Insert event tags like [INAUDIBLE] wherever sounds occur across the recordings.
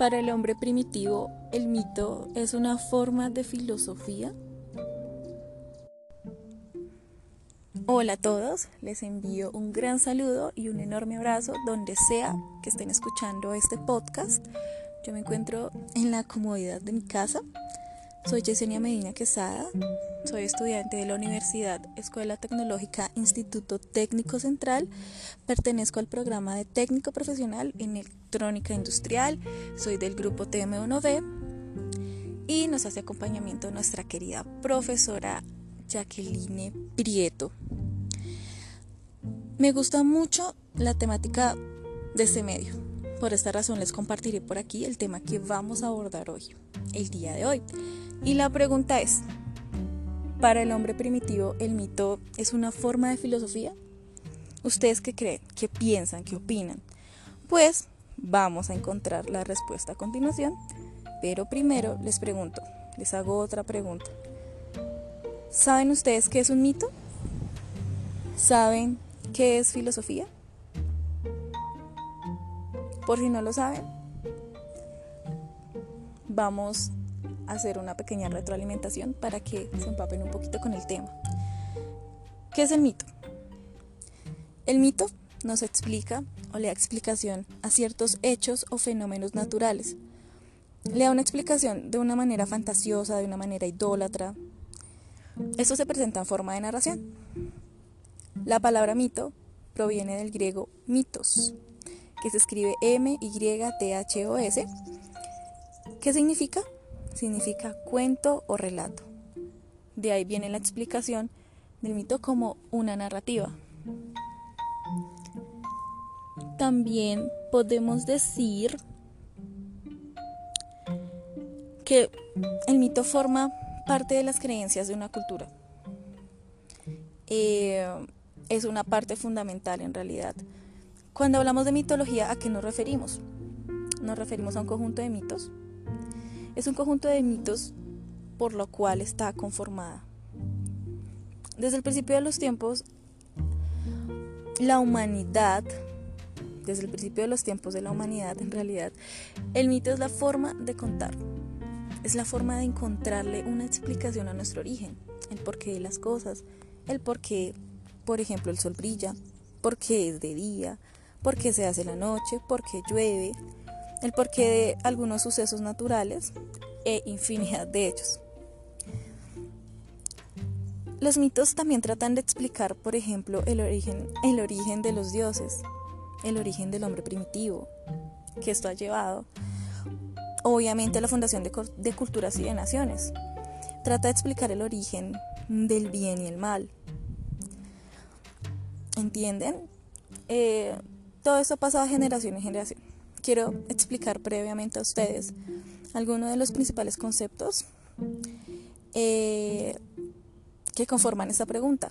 Para el hombre primitivo, el mito es una forma de filosofía. Hola a todos, les envío un gran saludo y un enorme abrazo donde sea que estén escuchando este podcast. Yo me encuentro en la comodidad de mi casa. Soy Yesenia Medina Quesada, soy estudiante de la Universidad Escuela Tecnológica Instituto Técnico Central. Pertenezco al programa de técnico profesional en electrónica industrial. Soy del grupo TM1B y nos hace acompañamiento nuestra querida profesora Jacqueline Prieto. Me gusta mucho la temática de este medio. Por esta razón les compartiré por aquí el tema que vamos a abordar hoy, el día de hoy. Y la pregunta es, para el hombre primitivo, ¿el mito es una forma de filosofía? ¿Ustedes qué creen? ¿Qué piensan? ¿Qué opinan? Pues vamos a encontrar la respuesta a continuación, pero primero les pregunto, les hago otra pregunta. ¿Saben ustedes qué es un mito? ¿Saben qué es filosofía? Por si no lo saben, vamos hacer una pequeña retroalimentación para que se empapen un poquito con el tema. ¿Qué es el mito? El mito nos explica o le da explicación a ciertos hechos o fenómenos naturales. Le da una explicación de una manera fantasiosa, de una manera idólatra. Esto se presenta en forma de narración. La palabra mito proviene del griego mitos, que se escribe M-Y-T-H-O-S. ¿Qué significa? significa cuento o relato. De ahí viene la explicación del mito como una narrativa. También podemos decir que el mito forma parte de las creencias de una cultura. Eh, es una parte fundamental en realidad. Cuando hablamos de mitología, ¿a qué nos referimos? Nos referimos a un conjunto de mitos es un conjunto de mitos por lo cual está conformada. Desde el principio de los tiempos, la humanidad, desde el principio de los tiempos de la humanidad en realidad, el mito es la forma de contar, es la forma de encontrarle una explicación a nuestro origen, el porqué de las cosas, el porqué, por ejemplo, el sol brilla, por qué es de día, por qué se hace la noche, por qué llueve, el porqué de algunos sucesos naturales e infinidad de ellos. Los mitos también tratan de explicar, por ejemplo, el origen, el origen de los dioses, el origen del hombre primitivo, que esto ha llevado, obviamente, a la fundación de, culturas y de naciones. Trata de explicar el origen del bien y el mal. ¿Entienden? Eh, todo esto ha pasado de generación en generación quiero explicar previamente a ustedes algunos de los principales conceptos eh, que conforman esta pregunta.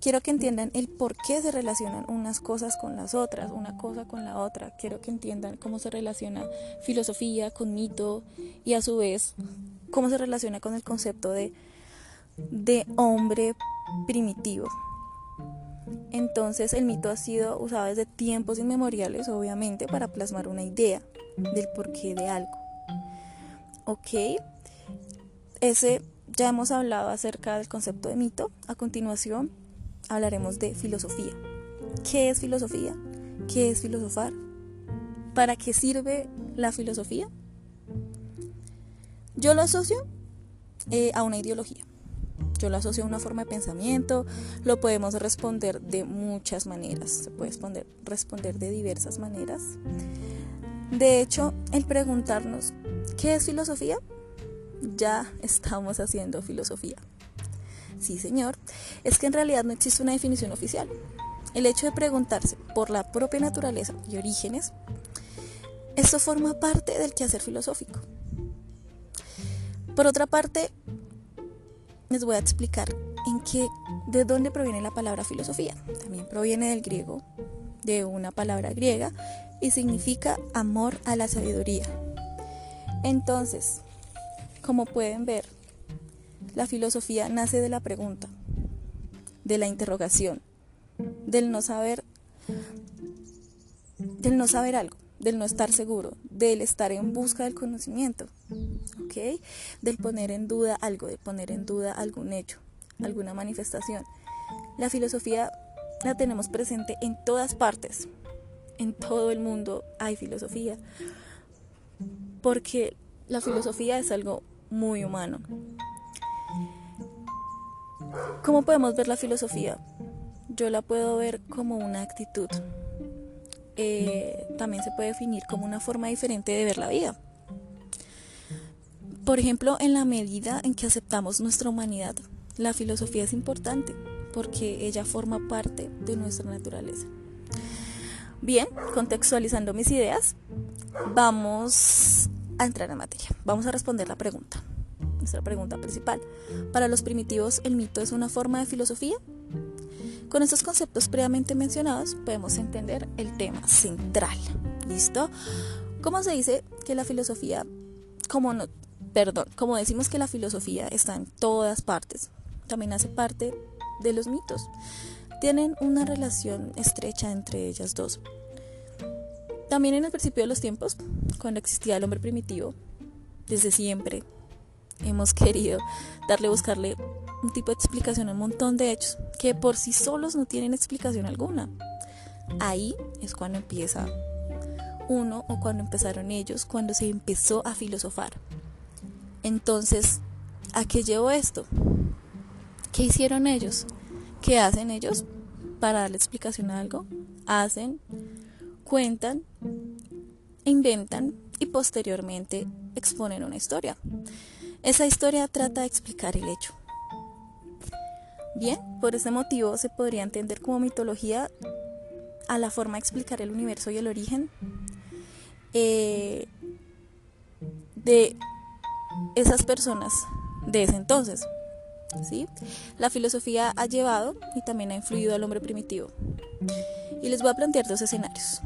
Quiero que entiendan el por qué se relacionan unas cosas con las otras, una cosa con la otra. Quiero que entiendan cómo se relaciona filosofía con mito y a su vez cómo se relaciona con el concepto de, de hombre primitivo. Entonces el mito ha sido usado desde tiempos inmemoriales, obviamente, para plasmar una idea del porqué de algo. ¿Ok? Ese ya hemos hablado acerca del concepto de mito. A continuación hablaremos de filosofía. ¿Qué es filosofía? ¿Qué es filosofar? ¿Para qué sirve la filosofía? Yo lo asocio eh, a una ideología. Yo lo asocio a una forma de pensamiento, lo podemos responder de muchas maneras, se puede responder, responder de diversas maneras. De hecho, el preguntarnos, ¿qué es filosofía? Ya estamos haciendo filosofía. Sí, señor, es que en realidad no existe una definición oficial. El hecho de preguntarse por la propia naturaleza y orígenes, esto forma parte del quehacer filosófico. Por otra parte, les voy a explicar en qué, de dónde proviene la palabra filosofía. También proviene del griego, de una palabra griega, y significa amor a la sabiduría. Entonces, como pueden ver, la filosofía nace de la pregunta, de la interrogación, del no saber, del no saber algo, del no estar seguro, del estar en busca del conocimiento, ¿ok? Del poner en duda algo, de poner en duda algún hecho, alguna manifestación. La filosofía la tenemos presente en todas partes, en todo el mundo hay filosofía, porque la filosofía es algo muy humano. ¿Cómo podemos ver la filosofía? Yo la puedo ver como una actitud. Eh, también se puede definir como una forma diferente de ver la vida. Por ejemplo, en la medida en que aceptamos nuestra humanidad, la filosofía es importante porque ella forma parte de nuestra naturaleza. Bien, contextualizando mis ideas, vamos a entrar en materia. Vamos a responder la pregunta, nuestra pregunta principal. ¿Para los primitivos el mito es una forma de filosofía? Con estos conceptos previamente mencionados podemos entender el tema central. ¿Listo? ¿Cómo se dice que la filosofía, como no, perdón, como decimos que la filosofía está en todas partes, también hace parte de los mitos. Tienen una relación estrecha entre ellas dos. También en el principio de los tiempos, cuando existía el hombre primitivo, desde siempre hemos [LAUGHS] querido darle, buscarle un tipo de explicación a un montón de hechos que por sí solos no tienen explicación alguna. Ahí es cuando empieza uno o cuando empezaron ellos, cuando se empezó a filosofar. Entonces, ¿a qué llevo esto? ¿Qué hicieron ellos? ¿Qué hacen ellos para darle explicación a algo? Hacen, cuentan, inventan y posteriormente exponen una historia. Esa historia trata de explicar el hecho. Bien, por ese motivo se podría entender como mitología a la forma de explicar el universo y el origen eh, de esas personas de ese entonces. ¿sí? La filosofía ha llevado y también ha influido al hombre primitivo. Y les voy a plantear dos escenarios,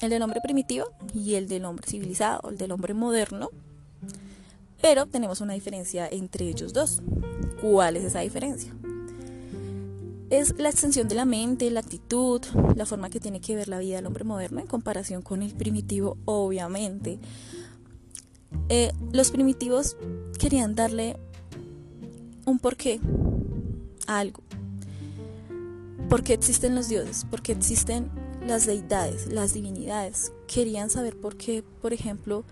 el del hombre primitivo y el del hombre civilizado, el del hombre moderno. Pero tenemos una diferencia entre ellos dos. ¿Cuál es esa diferencia? Es la extensión de la mente, la actitud, la forma que tiene que ver la vida del hombre moderno en comparación con el primitivo, obviamente. Eh, los primitivos querían darle un porqué a algo. ¿Por qué existen los dioses? ¿Por qué existen las deidades, las divinidades? Querían saber por qué, por ejemplo,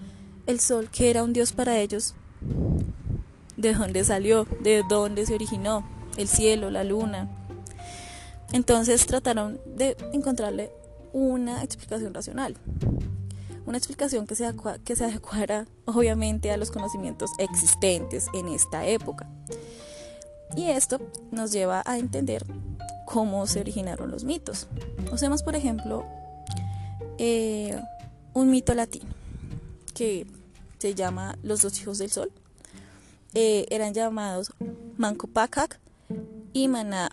el sol, que era un dios para ellos, de dónde salió, de dónde se originó, el cielo, la luna. Entonces trataron de encontrarle una explicación racional, una explicación que se, que adecuara obviamente a los conocimientos existentes en esta época. Y esto nos lleva a entender cómo se originaron los mitos. Usemos, por ejemplo, eh, un mito latino que se llama Los dos hijos del sol. Eh, eran llamados Manco Pacac y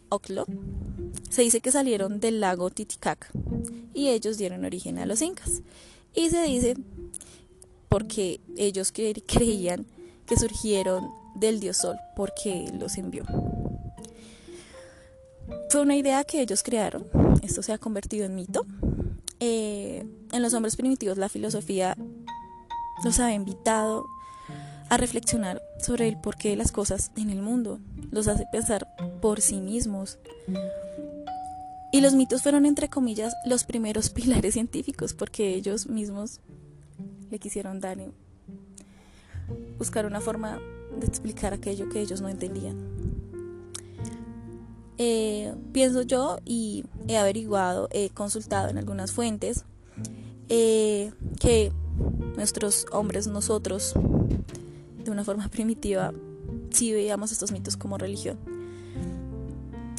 Oclo. Se dice que salieron del lago Titicaca y ellos dieron origen a los incas. Y se dice porque ellos creían que surgieron del dios Sol porque los envió. Fue una idea que ellos crearon, esto se ha convertido en mito. Eh, en los hombres primitivos la filosofía los ha invitado a reflexionar sobre el porqué de las cosas en el mundo, los hace pensar por sí mismos. Y los mitos fueron, entre comillas, los primeros [LAUGHS] pilares científicos, porque ellos mismos le quisieron dar, buscar una forma de explicar aquello que ellos no entendían. Eh, pienso yo y he averiguado, he consultado en algunas fuentes eh, que nuestros hombres, nosotros, de una forma [LAUGHS] primitiva, sí veíamos estos mitos como religión.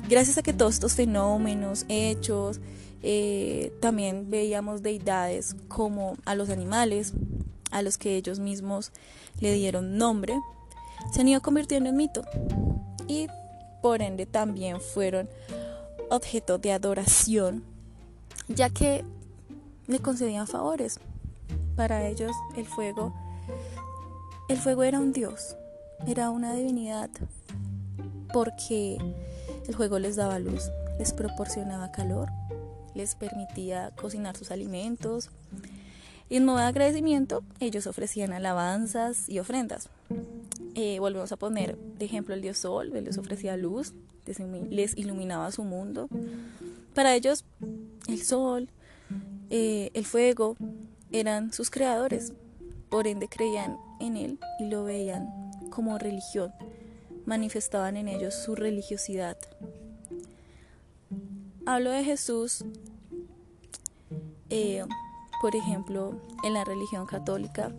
Gracias a que todos estos fenómenos, hechos, eh, también veíamos deidades como a los animales, a los que ellos mismos le dieron nombre, se han ido convirtiendo en mito y por ende también fueron objeto de adoración, ya que le concedían favores. Para ellos el fuego, el fuego era un dios, era una divinidad, porque el fuego les daba luz, les proporcionaba calor, les permitía cocinar sus alimentos, Y en modo de agradecimiento, ellos ofrecían alabanzas y ofrendas. Eh, volvemos a poner de ejemplo el dios Sol, él les ofrecía luz, les iluminaba su mundo. Para ellos, el Sol, eh, el fuego, eran sus creadores, por ende creían en él y lo veían como religión, manifestaban en ellos su religiosidad. Hablo de Jesús, eh, por ejemplo, en la religión católica,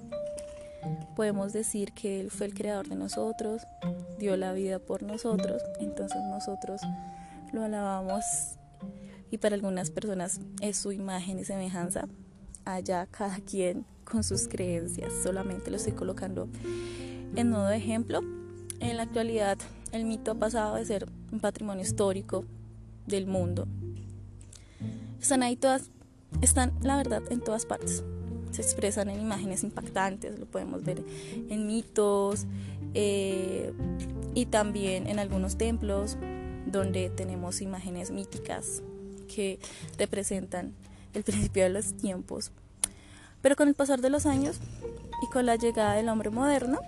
podemos decir que Él fue el creador de nosotros, dio la vida por nosotros, entonces nosotros lo alabamos y para algunas personas es su imagen y semejanza. Allá cada quien con sus creencias, solamente lo estoy colocando en modo ejemplo. En la actualidad el mito ha pasado de ser un patrimonio histórico del mundo. Están ahí todas, están la verdad en todas partes. Se expresan en imágenes impactantes, lo podemos ver en mitos eh, y también en algunos templos donde tenemos imágenes míticas que representan el [LAUGHS] principio de los tiempos. Pero con el pasar de los años y con la llegada del hombre moderno,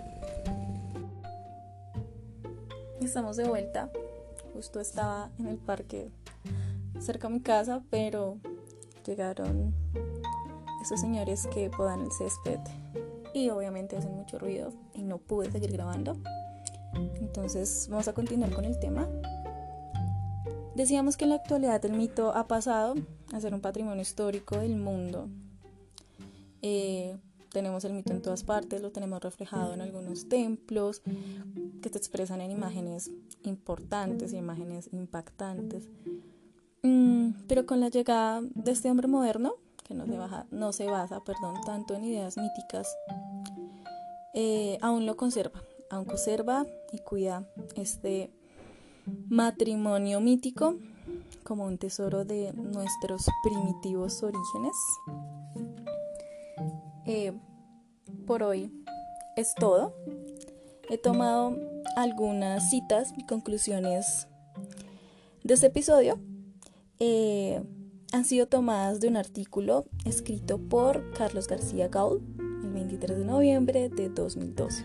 estamos de vuelta. Justo estaba en el parque cerca de mi casa, pero llegaron esos señores que podan el césped y obviamente hacen mucho ruido y no pude seguir grabando. Entonces vamos a continuar con el tema. Decíamos que en la actualidad el mito ha pasado a ser un patrimonio histórico del mundo. Eh, tenemos el mito en todas partes, lo tenemos reflejado en algunos templos que te expresan en imágenes importantes y imágenes impactantes. Mm, pero con la llegada de este hombre moderno, que no se, baja, no se basa perdón, tanto en ideas míticas, eh, aún lo conserva, aún conserva y cuida este matrimonio mítico como un tesoro de nuestros primitivos orígenes. Eh, por hoy es todo. He tomado algunas citas y conclusiones de este episodio. Eh, han sido tomadas de un artículo escrito por Carlos García Gaul el 23 de noviembre de 2012.